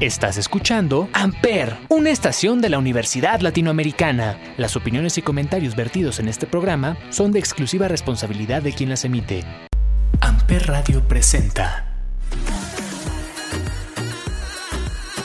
Estás escuchando Amper, una estación de la Universidad Latinoamericana. Las opiniones y comentarios vertidos en este programa son de exclusiva responsabilidad de quien las emite. Amper Radio presenta.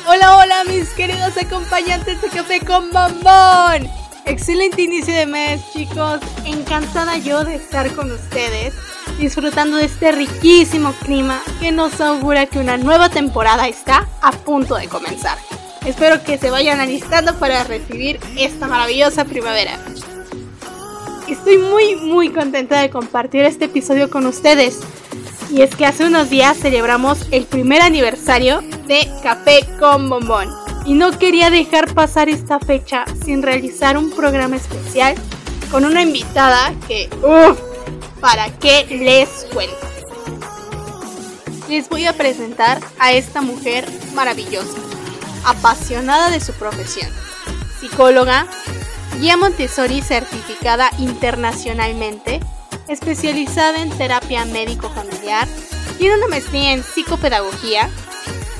Hola, hola mis queridos acompañantes de Café con Bombón. Excelente inicio de mes, chicos. Encantada yo de estar con ustedes, disfrutando de este riquísimo clima que nos augura que una nueva temporada está a punto de comenzar. Espero que se vayan alistando para recibir esta maravillosa primavera. Estoy muy muy contenta de compartir este episodio con ustedes. Y es que hace unos días celebramos el primer aniversario de Café con Bombón y no quería dejar pasar esta fecha sin realizar un programa especial con una invitada que, uff, ¿para qué les cuento? Les voy a presentar a esta mujer maravillosa, apasionada de su profesión, psicóloga, guía Montessori certificada internacionalmente, especializada en terapia médico-familiar, tiene una maestría en psicopedagogía,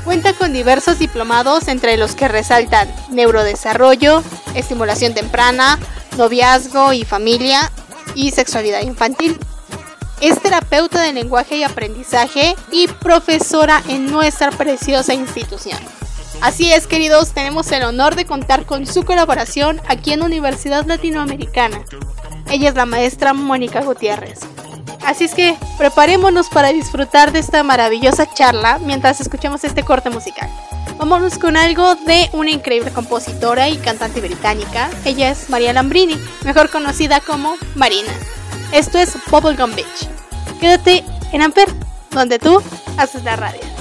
Cuenta con diversos diplomados entre los que resaltan neurodesarrollo, estimulación temprana, noviazgo y familia y sexualidad infantil. Es terapeuta de lenguaje y aprendizaje y profesora en nuestra preciosa institución. Así es, queridos, tenemos el honor de contar con su colaboración aquí en Universidad Latinoamericana. Ella es la maestra Mónica Gutiérrez. Así es que preparémonos para disfrutar de esta maravillosa charla mientras escuchamos este corte musical. Vámonos con algo de una increíble compositora y cantante británica. Ella es María Lambrini, mejor conocida como Marina. Esto es Bubblegum Beach. Quédate en Amper, donde tú haces la radio.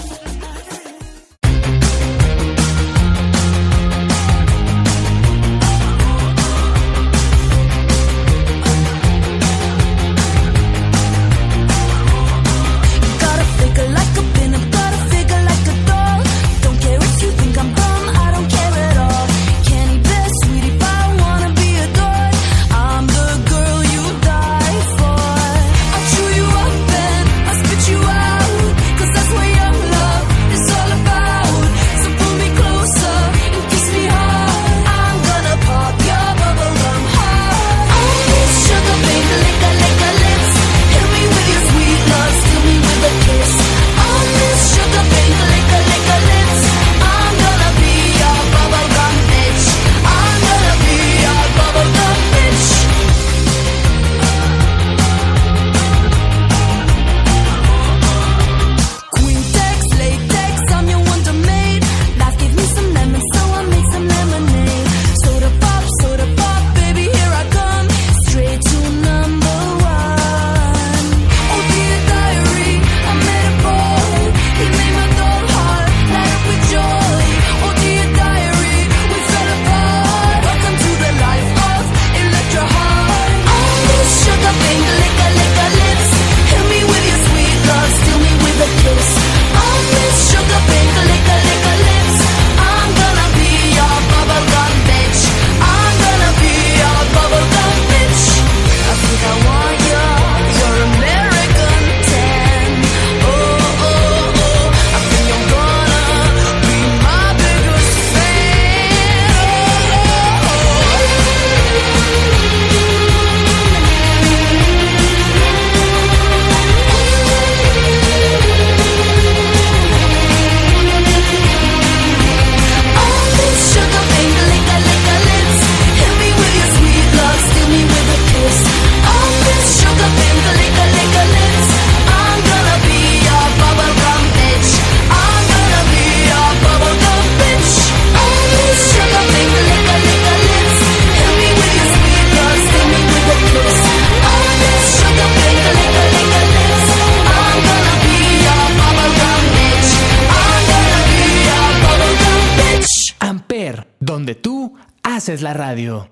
Es la radio.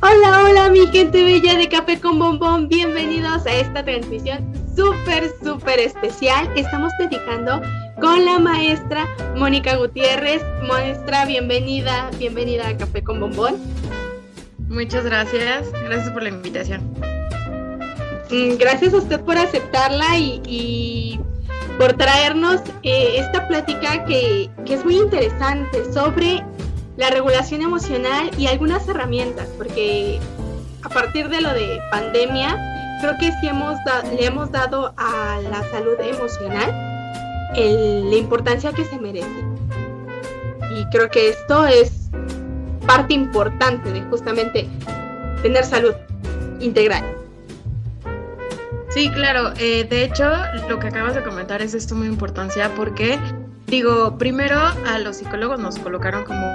Hola, hola mi gente bella de Café con Bombón, bienvenidos a esta transmisión súper, súper especial que estamos dedicando con la maestra Mónica Gutiérrez. Maestra, bienvenida, bienvenida a Café con Bombón. Muchas gracias, gracias por la invitación. Mm, gracias a usted por aceptarla y, y por traernos eh, esta plática que, que es muy interesante sobre la regulación emocional y algunas herramientas, porque a partir de lo de pandemia, creo que sí hemos le hemos dado a la salud emocional la importancia que se merece. Y creo que esto es parte importante de justamente tener salud integral. Sí, claro. Eh, de hecho, lo que acabas de comentar es esto muy importancia porque Digo, primero a los psicólogos nos colocaron como,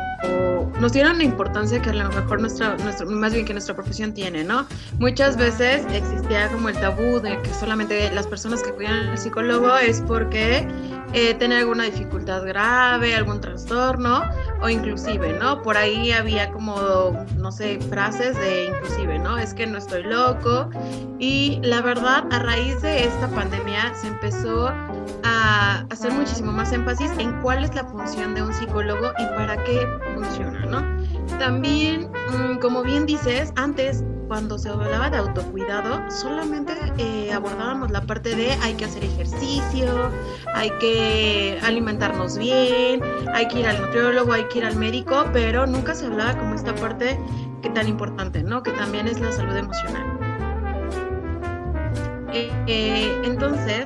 nos dieron la importancia que a lo mejor nuestra, nuestro, más bien que nuestra profesión tiene, ¿no? Muchas veces existía como el tabú de que solamente las personas que cuidan al psicólogo es porque eh, tienen alguna dificultad grave, algún trastorno o inclusive, ¿no? Por ahí había como, no sé, frases de inclusive, ¿no? Es que no estoy loco. Y la verdad, a raíz de esta pandemia se empezó a hacer muchísimo más énfasis en cuál es la función de un psicólogo y para qué funciona, ¿no? También, mm, como bien dices, antes cuando se hablaba de autocuidado, solamente eh, abordábamos la parte de hay que hacer ejercicio, hay que alimentarnos bien, hay que ir al nutriólogo, hay que ir al médico, pero nunca se hablaba como esta parte que tan importante, ¿no? Que también es la salud emocional. Eh, eh, entonces,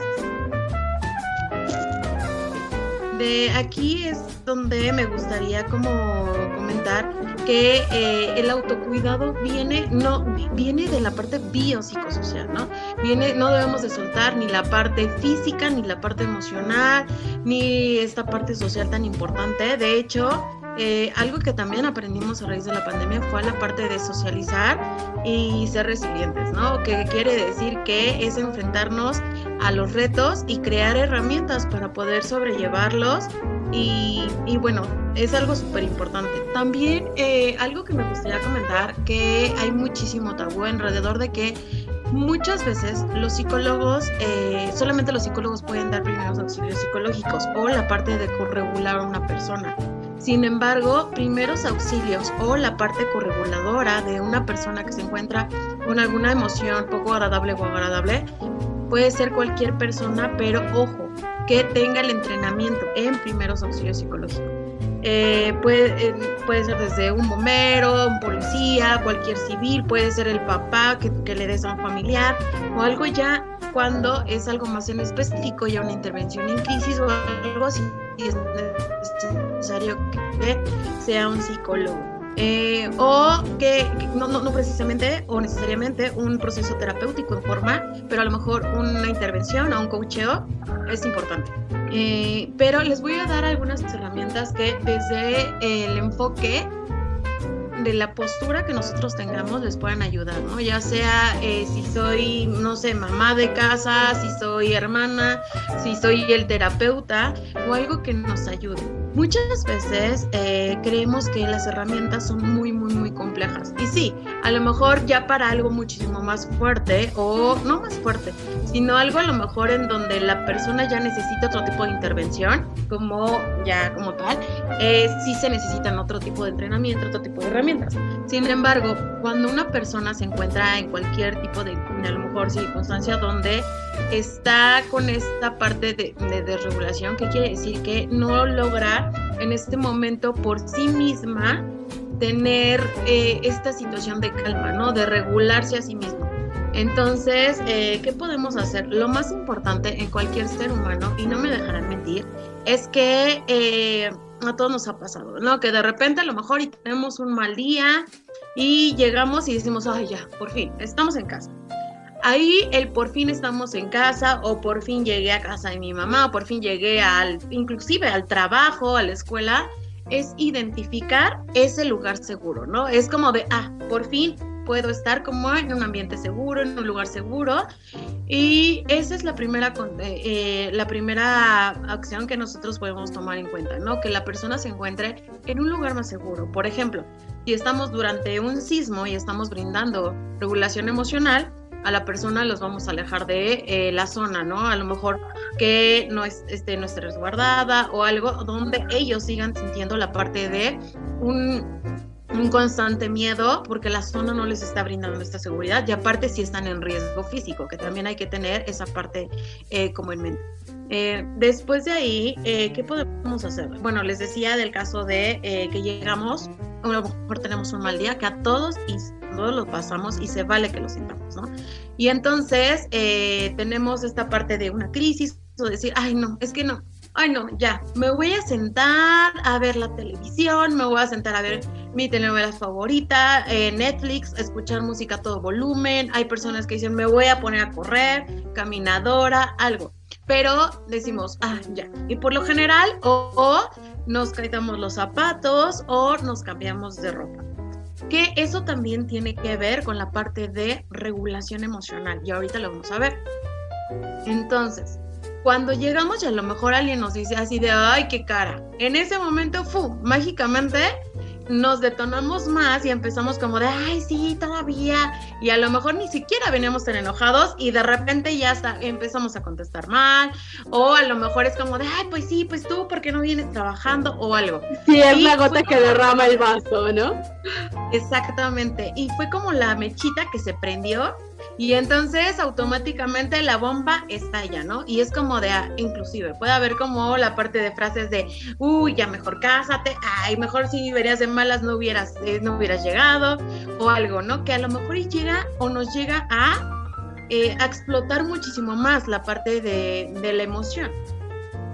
de aquí es donde me gustaría como comentar que eh, el autocuidado viene no viene de la parte biopsicosocial, ¿no? Viene no debemos de soltar ni la parte física ni la parte emocional ni esta parte social tan importante. De hecho, eh, algo que también aprendimos a raíz de la pandemia fue la parte de socializar y ser resilientes, ¿no? Que quiere decir que es enfrentarnos a los retos y crear herramientas para poder sobrellevarlos y, bueno, es algo súper importante. También eh, algo que me gustaría comentar, que hay muchísimo tabú alrededor de que muchas veces los psicólogos, eh, solamente los psicólogos pueden dar primeros auxilios psicológicos o la parte de corregular a una persona. Sin embargo, primeros auxilios o la parte correguladora de una persona que se encuentra con alguna emoción poco agradable o agradable puede ser cualquier persona, pero ojo, que tenga el entrenamiento en primeros auxilios psicológicos. Eh, puede, eh, puede ser desde un bombero, un policía, cualquier civil, puede ser el papá que, que le des a un familiar o algo ya cuando es algo más en específico, ya una intervención en crisis o algo así, es necesario que sea un psicólogo. Eh, o que, no, no, no, precisamente o necesariamente un proceso terapéutico en forma, pero a lo mejor una intervención o un coacheo es importante. Eh, pero les voy a dar algunas herramientas que desde el enfoque de la postura que nosotros tengamos les puedan ayudar, ¿no? Ya sea eh, si soy, no sé, mamá de casa, si soy hermana, si soy el terapeuta o algo que nos ayude. Muchas veces eh, creemos que las herramientas son muy, muy, muy complejas. Y sí, a lo mejor ya para algo muchísimo más fuerte o no más fuerte, sino algo a lo mejor en donde la persona ya necesita otro tipo de intervención, como ya como tal, eh, sí se necesitan otro tipo de entrenamiento, otro tipo de herramientas. Sin embargo, cuando una persona se encuentra en cualquier tipo de, a lo mejor circunstancia donde está con esta parte de, de desregulación, que quiere decir que no logra en este momento por sí misma tener eh, esta situación de calma, ¿no? De regularse a sí mismo. Entonces, eh, ¿qué podemos hacer? Lo más importante en cualquier ser humano, y no me dejarán mentir, es que eh, a todos nos ha pasado, ¿no? Que de repente a lo mejor y tenemos un mal día y llegamos y decimos, ay, ya, por fin, estamos en casa ahí el por fin estamos en casa o por fin llegué a casa de mi mamá o por fin llegué al, inclusive al trabajo, a la escuela, es identificar ese lugar seguro, ¿no? Es como de, ah, por fin puedo estar como en un ambiente seguro, en un lugar seguro. Y esa es la primera, eh, eh, la primera acción que nosotros podemos tomar en cuenta, ¿no? Que la persona se encuentre en un lugar más seguro. Por ejemplo, si estamos durante un sismo y estamos brindando regulación emocional, a la persona los vamos a alejar de eh, la zona, ¿no? A lo mejor que no, es, este, no esté resguardada o algo donde ellos sigan sintiendo la parte de un, un constante miedo porque la zona no les está brindando esta seguridad y aparte si están en riesgo físico, que también hay que tener esa parte eh, como en mente. Eh, después de ahí, eh, ¿qué podemos hacer? Bueno, les decía del caso de eh, que llegamos, a lo mejor tenemos un mal día, que a todos y todos lo pasamos y se vale que lo sintamos, ¿no? Y entonces tenemos esta parte de una crisis o decir, ay, no, es que no, ay no, ya, me voy a sentar a ver la televisión, me voy a sentar a ver mi telenovela favorita, eh, Netflix, escuchar música a todo volumen, hay personas que dicen, me voy a poner a correr, caminadora, algo, pero decimos, ah, ya, y por lo general, o, nos caitamos los zapatos o nos cambiamos de ropa. Que eso también tiene que ver con la parte de regulación emocional y ahorita lo vamos a ver. Entonces, cuando llegamos y a lo mejor alguien nos dice así de, ay, qué cara. En ese momento, fu, mágicamente nos detonamos más y empezamos como de, ay, sí, todavía. Y a lo mejor ni siquiera veníamos tan enojados y de repente ya empezamos a contestar mal. O a lo mejor es como de, ay, pues sí, pues tú, ¿por qué no vienes trabajando? O algo. Sí, es la gota que derrama el vaso, ¿no? Exactamente. Y fue como la mechita que se prendió y entonces automáticamente la bomba estalla, ¿no? Y es como de, ah, inclusive, puede haber como la parte de frases de, uy, ya mejor cásate, ay, mejor si verías de malas no hubieras, eh, no hubieras llegado, o algo, ¿no? Que a lo mejor llega o nos llega a, eh, a explotar muchísimo más la parte de, de la emoción.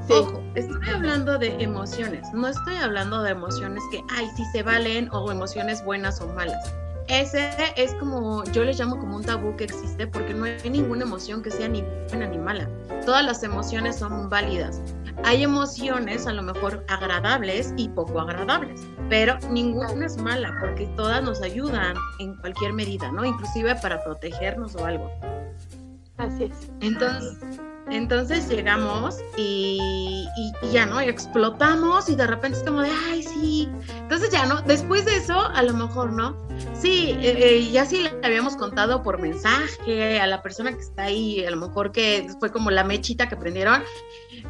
Ojo, estoy hablando de emociones, no estoy hablando de emociones que, ay, sí se valen o emociones buenas o malas ese es como, yo le llamo como un tabú que existe porque no hay ninguna emoción que sea ni buena ni mala. Todas las emociones son válidas. Hay emociones a lo mejor agradables y poco agradables, pero ninguna es mala porque todas nos ayudan en cualquier medida, ¿no? Inclusive para protegernos o algo. Así es. Entonces, entonces llegamos y, ya, ¿no? explotamos y de repente es como de, ay, sí. Entonces ya, ¿no? Después de eso, a lo mejor, ¿no? Sí, eh, eh, ya sí le habíamos contado por mensaje a la persona que está ahí, a lo mejor que fue como la mechita que prendieron.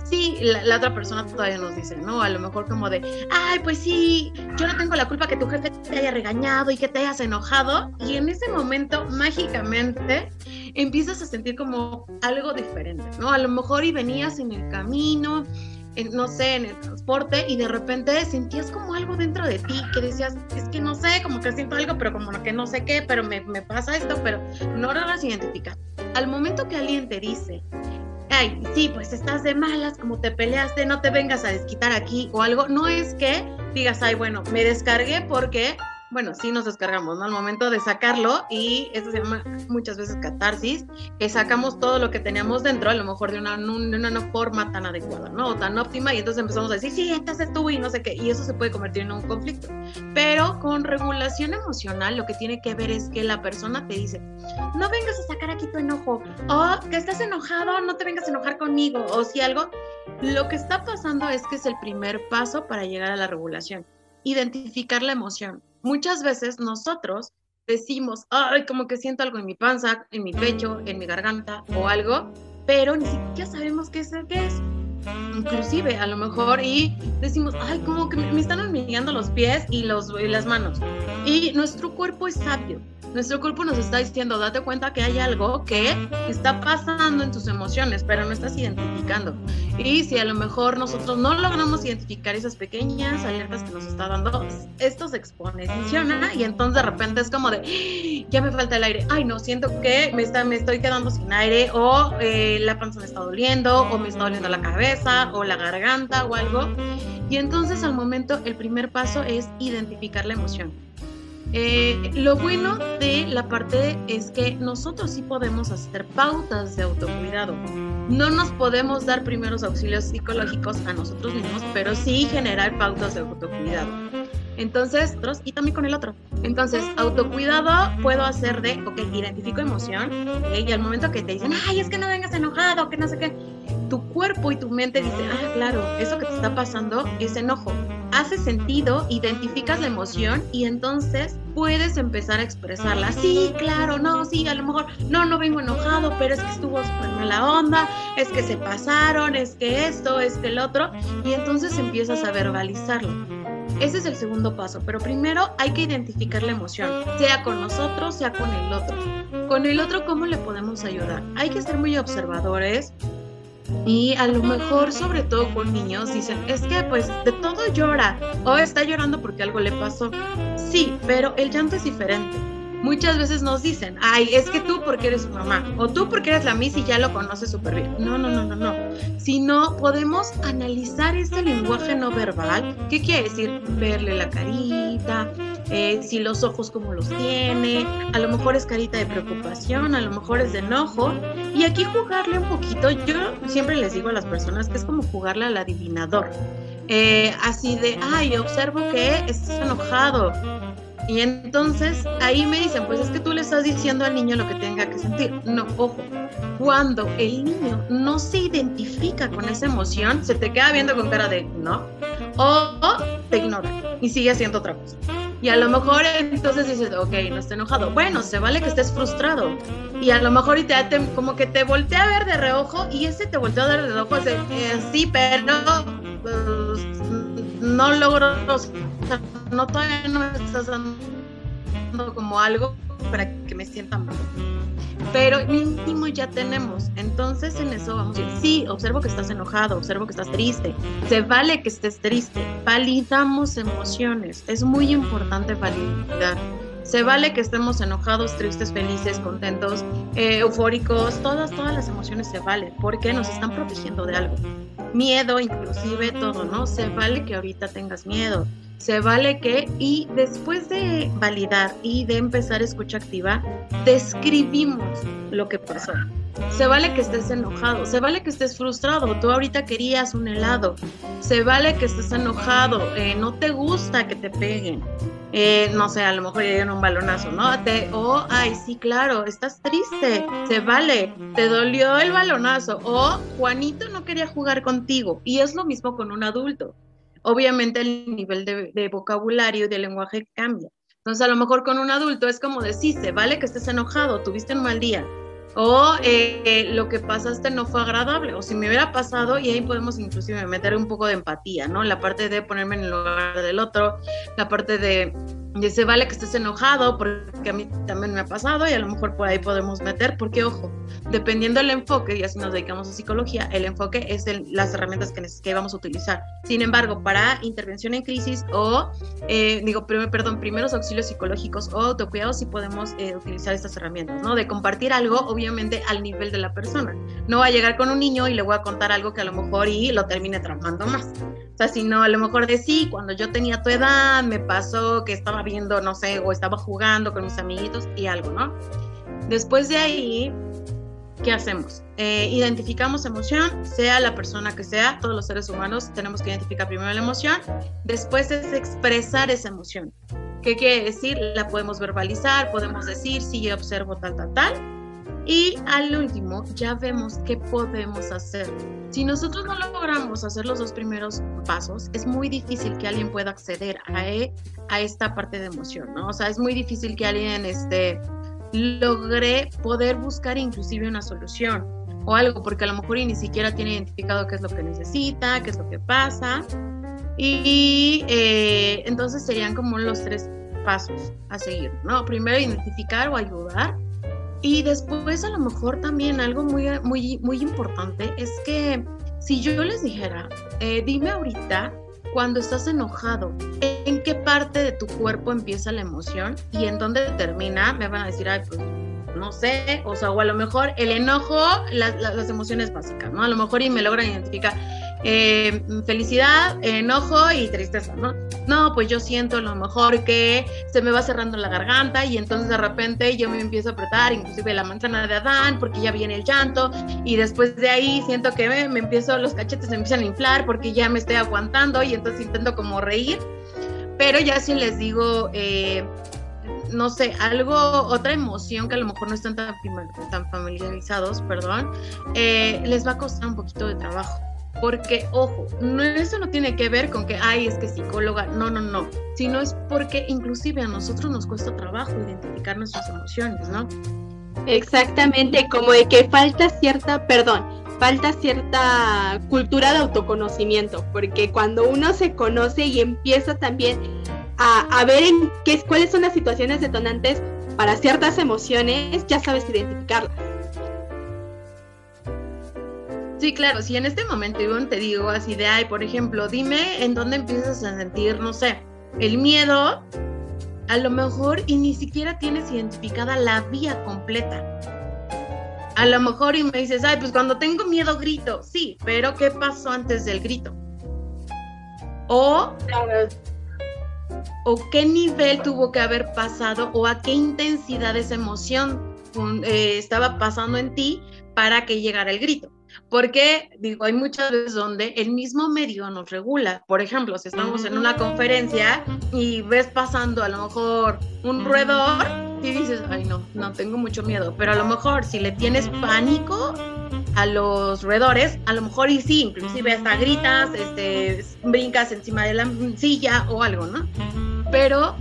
Sí, la, otra persona todavía nos dice, ¿no? A lo mejor como de, ay, pues sí, yo no tengo la culpa que tu jefe te haya regañado y que te hayas enojado. Y en ese momento, mágicamente, empiezas a sentir como algo diferente, ¿no? A lo mejor y venías en el camino, no sé, en el transporte y de repente sentías como algo dentro de ti que decías, es que no sé, como que siento algo, pero como que no sé qué, pero me, me pasa esto, pero no lo vas identificar. Al momento que alguien te dice, ay, sí, pues estás de malas, como te peleaste, no te vengas a desquitar aquí o algo, no es que digas, ay, bueno, me descargué porque bueno, sí nos descargamos, ¿no? Al momento de sacarlo y eso se llama muchas veces catarsis, que sacamos todo lo que teníamos dentro, a lo mejor de una, una forma tan adecuada, ¿no? O tan óptima y entonces empezamos a decir, sí, entonces tú y no sé qué, y eso se puede convertir en un conflicto. Pero con regulación emocional lo que tiene que ver es que la persona te dice, no vengas a sacar aquí tu enojo, o que estás enojado, no te vengas a enojar conmigo, o si algo, lo que está pasando es que es el primer paso para llegar a la regulación, identificar la emoción muchas veces nosotros decimos, ay, como que siento algo en mi panza, en mi pecho, en mi garganta o algo, pero ni siquiera sabemos qué es, qué es. Inclusive, a lo mejor, y decimos, ay, como que me están hormigueando los pies y, los, y las manos. Y nuestro cuerpo es sabio nuestro cuerpo nos está diciendo, date cuenta que hay algo que está pasando en tus emociones, pero no estás identificando. Y si a lo mejor nosotros no logramos identificar esas pequeñas alertas que nos está dando, esto se expone, funciona y entonces de repente es como de, ¡Ah! ya me falta el aire, ay no, siento que me, está, me estoy quedando sin aire o eh, la panza me está doliendo o me está doliendo la cabeza o la garganta o algo. Y entonces al momento el primer paso es identificar la emoción eh, lo bueno de la parte es que nosotros sí podemos hacer pautas de autocuidado. No nos podemos dar primeros auxilios psicológicos a nosotros mismos, pero sí generar pautas de autocuidado. Entonces, y también con el otro. Entonces, autocuidado puedo hacer de, ok, identifico emoción, y al momento que te dicen, ay, es que no vengas enojado, que no sé qué, tu cuerpo y tu mente dicen, ah, claro, eso que te está pasando es enojo. Hace sentido, identificas la emoción y entonces puedes empezar a expresarla. Sí, claro, no, sí, a lo mejor, no, no vengo enojado, pero es que estuvo súper mala onda, es que se pasaron, es que esto, es que el otro, y entonces empiezas a verbalizarlo. Ese es el segundo paso, pero primero hay que identificar la emoción, sea con nosotros, sea con el otro. Con el otro, ¿cómo le podemos ayudar? Hay que ser muy observadores, Y a lo mejor, sobre todo con niños, dicen, es que pues de todo llora o está llorando porque algo le pasó. Sí, pero el llanto es diferente. Muchas veces nos dicen, ay, es que tú porque eres su mamá o tú porque eres la Miss y ya lo conoces súper bien. No, no, no, no, no. Si no, podemos analizar este lenguaje no verbal. ¿Qué quiere decir? Verle la carita, eh, si los ojos como los tiene, a lo mejor es carita de preocupación, a lo mejor es de enojo. Y aquí jugarle un poquito, yo siempre les digo a las personas que es como jugarle al adivinador. Eh, así de, ay, observo que estás enojado. Y entonces ahí me dicen, pues es que tú le estás diciendo al niño lo que tenga que sentir. No, ojo, cuando el niño no se identifica con esa emoción, se te queda viendo con cara de no, o, o te ignora y sigue haciendo otra cosa. Y a lo mejor entonces dices, ok, no está enojado. Bueno, se vale que estés frustrado. Y a lo mejor y te, como que te voltea a ver de reojo y ese te voltea a ver de reojo de, eh, pero pues, no logro, no todavía no me estás dando como algo para que me sienta mal pero mínimo ya tenemos. Entonces en eso vamos a decir, sí, observo que estás enojado, observo que estás triste, se vale que estés triste, validamos emociones, es muy importante validar. Se vale que estemos enojados, tristes, felices, contentos, eh, eufóricos, todas, todas las emociones se valen, porque nos están protegiendo de algo. Miedo, inclusive todo, ¿no? Se vale que ahorita tengas miedo, se vale que, y después de validar y de empezar escucha activa, describimos lo que pasó. Se vale que estés enojado, se vale que estés frustrado, tú ahorita querías un helado, se vale que estés enojado, eh, no te gusta que te peguen, eh, no sé, a lo mejor llegan un balonazo, ¿no? Te, oh, ay, sí, claro, estás triste, se vale, te dolió el balonazo, o Juanito no quería jugar contigo, y es lo mismo con un adulto obviamente el nivel de, vocabulario y de lenguaje cambia. Entonces, a lo mejor con un adulto es como decirse, vale que estés enojado, tuviste un mal día, o eh, lo que pasaste no fue agradable, o si me hubiera pasado, y ahí podemos inclusive meter un poco de empatía, ¿no? La parte de ponerme en el lugar del otro, la parte de Dice, vale que estés enojado porque a mí también me ha pasado y a lo mejor por ahí podemos meter, porque ojo, dependiendo del enfoque, y así nos dedicamos a psicología, el enfoque es las herramientas que, que, vamos a utilizar. Sin embargo, para intervención en crisis o, eh, digo, perdón, primeros auxilios psicológicos o autocuidado, sí podemos eh, utilizar estas herramientas, ¿no? De compartir algo, obviamente, al nivel de la persona. No va a llegar con un niño y le voy a contar algo que a lo mejor y lo termine traumando más. O sea, si no, a lo mejor de sí, cuando yo tenía tu edad, me pasó que estaba viendo, no sé, o estaba jugando con mis amiguitos y algo, ¿no? Después de ahí, ¿qué hacemos? Eh, identificamos emoción, sea la persona que sea, todos los seres humanos tenemos que identificar primero la emoción, después es expresar esa emoción. ¿Qué quiere decir? La podemos verbalizar, podemos decir, sí, yo observo tal, tal, tal, y al último, ya vemos qué podemos hacer. Si nosotros no logramos hacer los dos primeros pasos, es muy difícil que alguien pueda acceder a, e, a esta parte de emoción, ¿no? O sea, es muy difícil que alguien este, logre poder buscar inclusive una solución o algo, porque a lo mejor ni siquiera tiene identificado qué es lo que necesita, qué es lo que pasa. Y eh, entonces serían como los tres pasos a seguir, ¿no? Primero identificar o ayudar y después a lo mejor también algo muy, muy, muy importante es que si yo les dijera, eh, dime ahorita cuando estás enojado, ¿en qué parte de tu cuerpo empieza la emoción y en dónde termina? Me van a decir, pues no sé, o sea, o a lo mejor el enojo, las emociones básicas, ¿no? A lo mejor y me logran identificar eh, felicidad, enojo y tristeza, ¿no? No, pues yo siento a lo mejor que se me va cerrando la garganta y entonces de repente yo me empiezo a apretar, inclusive la manzana de Adán, porque ya viene el llanto y después de ahí siento que me, empiezo, los cachetes me empiezan a inflar porque ya me estoy aguantando y entonces intento como reír, pero ya si les digo... Eh, no sé, algo, otra emoción que a lo mejor no están tan, tan familiarizados, perdón, eh, les va a costar un poquito de trabajo. Porque, ojo, no, eso no tiene que ver con que, ay, es que psicóloga, no, no, no, sino es porque inclusive a nosotros nos cuesta trabajo identificar nuestras emociones, ¿no? Exactamente, como de que falta cierta, perdón, falta cierta cultura de autoconocimiento, porque cuando uno se conoce y empieza también a, ver en qué, cuáles son las situaciones detonantes para ciertas emociones, ya sabes identificarlas. Sí, claro, si en este momento Ivonne te digo así de, ay, por ejemplo, dime en dónde empiezas a sentir, no sé, el miedo, a lo mejor y ni siquiera tienes identificada la vía completa. A lo mejor y me dices, ay, pues cuando tengo miedo grito, sí, pero ¿qué pasó antes del grito? O, o qué nivel tuvo que haber pasado o a qué intensidad esa emoción eh, estaba pasando en ti para que llegara el grito. Porque, digo, hay muchas veces donde el mismo medio nos regula. Por ejemplo, si estamos en una conferencia y ves pasando a lo mejor un roedor y dices, ay no, no tengo mucho miedo. Pero a lo mejor si le tienes pánico a los roedores, a lo mejor y sí, inclusive hasta gritas, este, brincas encima de la silla o algo, ¿no? Pero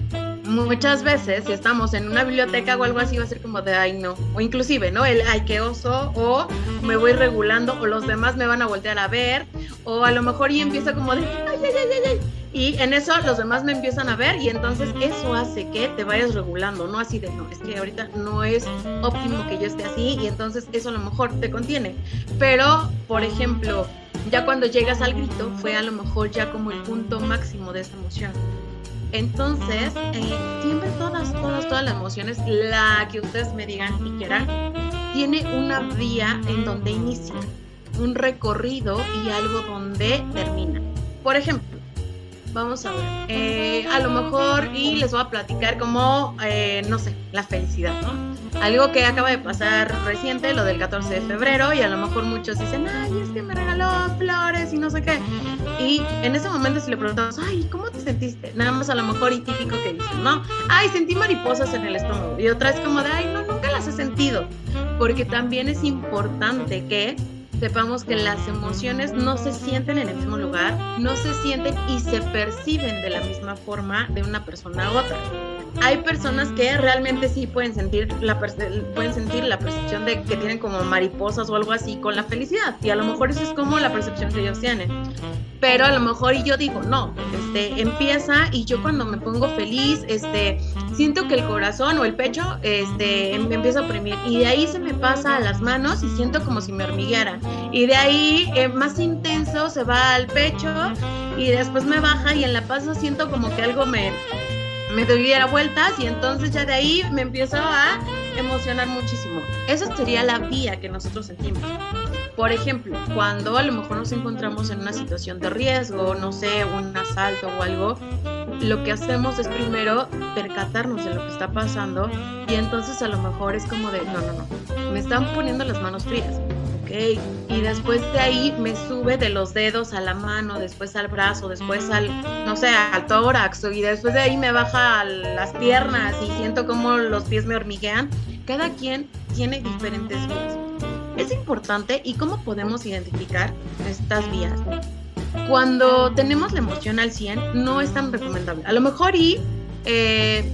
muchas veces si estamos en una biblioteca o algo así va a ser como de ay no o inclusive no el ay qué oso o me voy regulando o los demás me van a voltear a ver o a lo mejor y empieza como de ay ay ay ay, y en eso los demás me empiezan a ver y entonces eso hace que te vayas regulando no así de no es que ahorita no es óptimo que yo esté así y entonces eso a lo mejor te contiene. Pero por ejemplo ya cuando llegas al grito fue a lo mejor ya como el punto máximo de esa emoción entonces, eh, siempre todas, todas, todas las emociones, la que ustedes me digan y quieran, tiene una vía en donde inicia, un recorrido y algo donde termina. Por ejemplo, vamos a ver, eh, a lo mejor y les voy a platicar como, eh, no sé, la felicidad, ¿no? Algo que acaba de pasar reciente, lo del 14 de febrero, y a lo mejor muchos dicen, ay, es que me regaló flores y no sé qué. Y en ese momento si le preguntamos, ay, ¿cómo te sentiste? Nada más a lo mejor y típico que dicen, ¿no? Ay, sentí mariposas en el estómago. Y otra es como de, ay, no, nunca las he sentido. Porque también es importante que sepamos que las emociones no se sienten en el mismo lugar, no se sienten y se perciben de la misma forma de una persona a otra. Hay personas que realmente sí pueden sentir la pueden sentir la percepción de que tienen como mariposas o algo así con la felicidad y a lo mejor eso es como la percepción que ellos tienen. Pero a lo mejor y yo digo, no, este empieza y yo cuando me pongo feliz, este siento que el corazón o el pecho este me empieza a oprimir y de ahí se me pasa a las manos y siento como si me hormigueara y de ahí eh, más intenso se va al pecho y después me baja y en la paz siento como que algo me, me diera vueltas y entonces ya de ahí me empiezo a emocionar muchísimo. Esa sería la vía que nosotros sentimos. Por ejemplo, cuando a lo mejor nos encontramos en una situación de riesgo, no sé, un asalto o algo, lo que hacemos es primero percatarnos de lo que está pasando y entonces a lo mejor es como de, no, no, no, me están poniendo las manos frías y después de ahí me sube de los dedos a la mano, después al brazo, después al, no sé, al tórax, y después de ahí me baja a las piernas y siento como los pies me hormiguean. Cada quien tiene diferentes vías. Es importante y cómo podemos identificar estas vías. Cuando tenemos la emoción al 100, no es tan recomendable. A lo mejor y eh,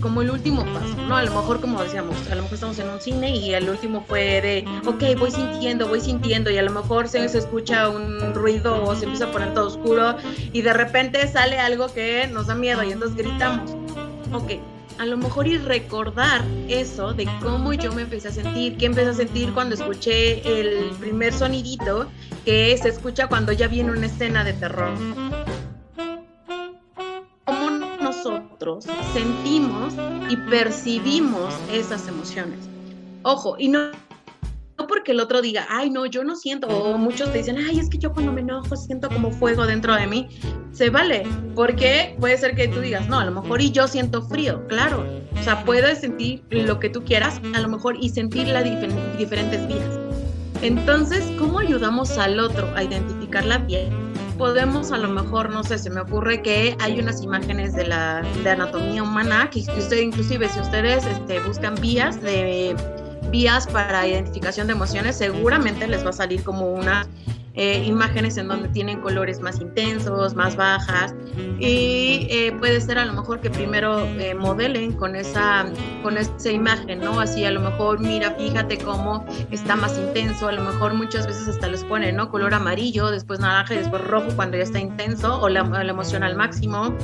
como el último paso, ¿no? A lo mejor, como decíamos, a lo mejor estamos en un cine y el último fue de, ok, voy sintiendo, voy sintiendo, y a lo mejor se, se escucha un ruido o se empieza a poner todo oscuro y de repente sale algo que nos da miedo y entonces gritamos. Ok, a lo mejor y recordar eso de cómo yo me empecé a sentir, qué empecé a sentir cuando escuché el primer sonidito que se escucha cuando ya viene una escena de terror sentimos y percibimos esas emociones. Ojo, y no, no porque el otro diga, ay, no, yo no siento, o muchos te dicen, ay, es que yo cuando me enojo siento como fuego dentro de mí, se vale, porque puede ser que tú digas, no, a lo mejor y yo siento frío, claro, o sea, puedes sentir lo que tú quieras, a lo mejor, y sentir las diferentes vías. Entonces, ¿cómo ayudamos al otro a identificar la vía? Podemos a lo mejor, no sé, se me ocurre que hay unas imágenes de la de anatomía humana que, usted inclusive si ustedes este, buscan vías de vías para identificación de emociones, seguramente les va a salir como una eh, imágenes en donde tienen colores más intensos, más bajas y eh, puede ser a lo mejor que primero eh, modelen con esa, con esa imagen, ¿no? Así a lo mejor mira, fíjate cómo está más intenso, a lo mejor muchas veces hasta les ponen, ¿no? Color amarillo, después naranja y después rojo cuando ya está intenso o la, la emoción al máximo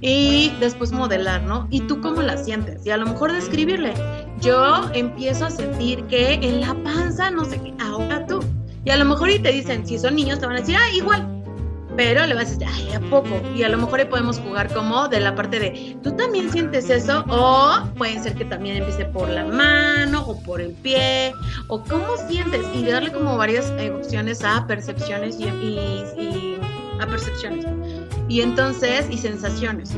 y después modelar, ¿no? ¿Y tú cómo la sientes? Y a lo mejor describirle. Yo empiezo a sentir que en la panza, no sé qué, ahora Y a lo mejor y te dicen, si son niños, te van a decir, ah, igual. Pero le vas a decir, ay, ¿a poco? Y a lo mejor ahí podemos jugar como de la parte de, ¿tú también sientes eso? O puede ser que también empiece por la mano o por el pie, o cómo sientes. Y darle como varias eh, opciones a percepciones y, y a percepciones. Y entonces, y sensaciones.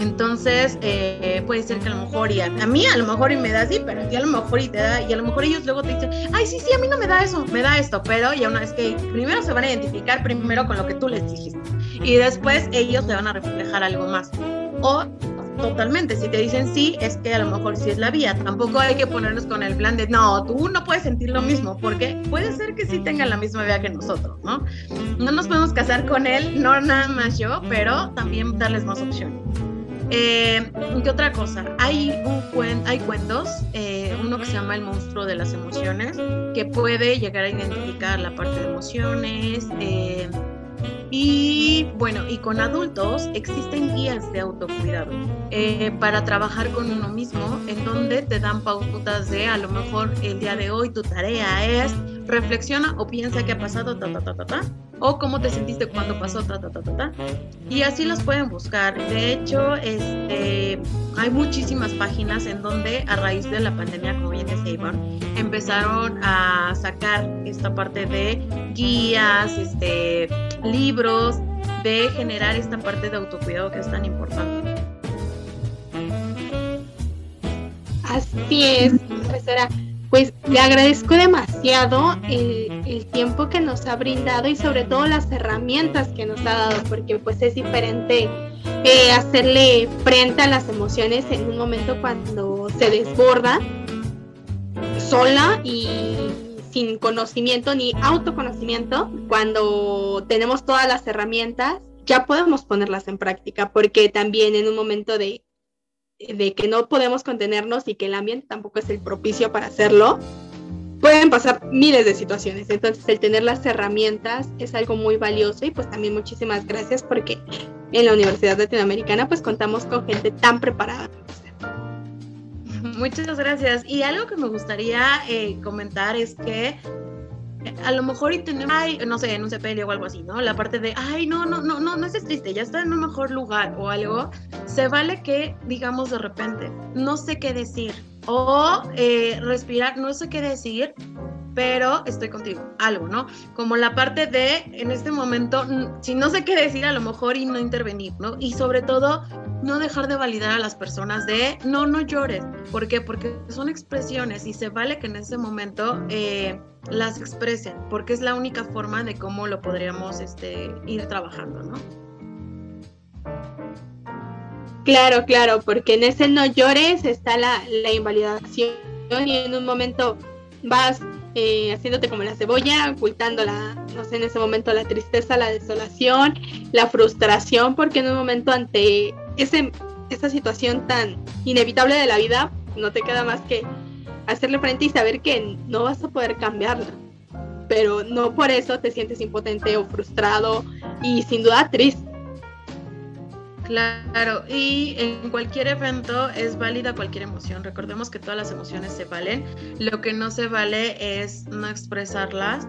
Entonces, eh, puede ser que a lo mejor, y a, mí a lo mejor y me da así, pero a ti a lo mejor y te da, y a lo mejor ellos luego te dicen, ay, sí, sí, a mí no me da eso, me da esto, pero ya una vez que primero se van a identificar primero con lo que tú les dijiste, y después ellos le van a reflejar algo más. O totalmente, si te dicen sí, es que a lo mejor sí es la vía. Tampoco hay que ponernos con el plan de, no, tú no puedes sentir lo mismo, porque puede ser que sí tengan la misma vía que nosotros, ¿no? No nos podemos casar con él, no nada más yo, pero también darles más opciones. Eh, ¿Qué otra cosa? Hay, un hay cuentos, eh, uno que se llama El monstruo de las emociones, que puede llegar a identificar la parte de emociones. Eh, y bueno, y con adultos existen guías de autocuidado eh, para trabajar con uno mismo, en donde te dan pautas de a lo mejor el día de hoy tu tarea es reflexiona o piensa qué ha pasado, ta, ta, ta, ta, ta o cómo te sentiste cuando pasó, ta, ta, ta, ta, ta. Y así los pueden buscar. De hecho, este, hay muchísimas páginas en donde a raíz de la pandemia, como bien decía empezaron a sacar esta parte de guías, este, libros, de generar esta parte de autocuidado que es tan importante. Así es, profesora pues le agradezco demasiado el, tiempo que nos ha brindado y sobre todo las herramientas que nos ha dado, porque pues es diferente eh, hacerle frente a las emociones en un momento cuando se desborda sola y sin conocimiento ni autoconocimiento, cuando tenemos todas las herramientas, ya podemos ponerlas en práctica, porque también en un momento de de que no podemos contenernos y que el ambiente tampoco es el propicio para hacerlo, pueden pasar miles de situaciones. Entonces, el tener las herramientas es algo muy valioso y pues también muchísimas gracias porque en la Universidad Latinoamericana pues contamos con gente tan preparada. Muchas gracias. Y algo que me gustaría eh, comentar es que a lo mejor y tenemos, ay, no sé, en un sepelio o algo así, ¿no? La parte de, ay, no, no, no, no, no estés triste, ya está en un mejor lugar o algo, se vale que digamos de repente, no sé qué decir o eh, respirar, no sé qué decir, pero estoy contigo, algo, ¿no? Como la parte de, en este momento, si no sé qué decir, a lo mejor y no intervenir, ¿no? Y sobre todo, no dejar de validar a las personas de, no, no llores. ¿Por qué? Porque son expresiones y se vale que en ese momento eh, las expresen, porque es la única forma de cómo lo podríamos este, ir trabajando, ¿no? Claro, claro, porque en ese no llores está la, la invalidación y en un momento vas eh, haciéndote como la cebolla, ocultando la, no sé, en ese momento la tristeza, la desolación, la frustración, porque en un momento ante ese, esa situación tan inevitable de la vida, no te queda más que hacerle frente y saber que no vas a poder cambiarla. Pero no por eso te sientes impotente o frustrado y sin duda triste Claro, y en cualquier evento es válida cualquier emoción. Recordemos que todas las emociones se valen. Lo que no se vale es no expresarlas.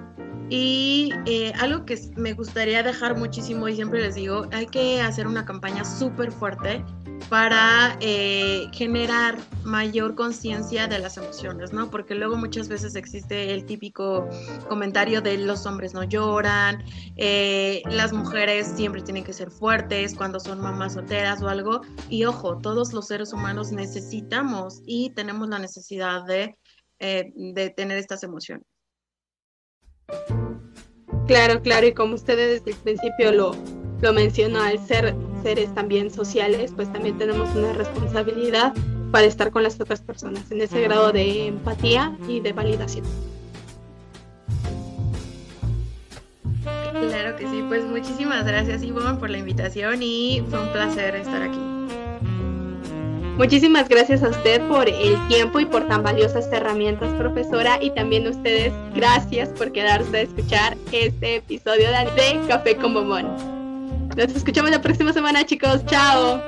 Y eh, algo que me gustaría dejar muchísimo y siempre les digo, hay que hacer una campaña súper fuerte para eh, generar mayor conciencia de las emociones, ¿no? Porque luego muchas veces existe el típico comentario de los hombres no lloran, eh, las mujeres siempre tienen que ser fuertes cuando son mamás solteras o algo. Y ojo, todos los seres humanos necesitamos y tenemos la necesidad de, de tener estas emociones. Claro, claro, y como ustedes desde el principio lo, lo mencionó, al ser seres también sociales, pues también tenemos una responsabilidad para estar con las otras personas en ese grado de empatía y de validación. Claro que sí, pues muchísimas gracias Ivonne por la invitación y fue un placer estar aquí. Muchísimas gracias a usted por el tiempo y por tan valiosas herramientas, profesora, y también a ustedes gracias por quedarse a escuchar este episodio de Café con Bomón. Nos escuchamos la próxima semana, chicos. Chao.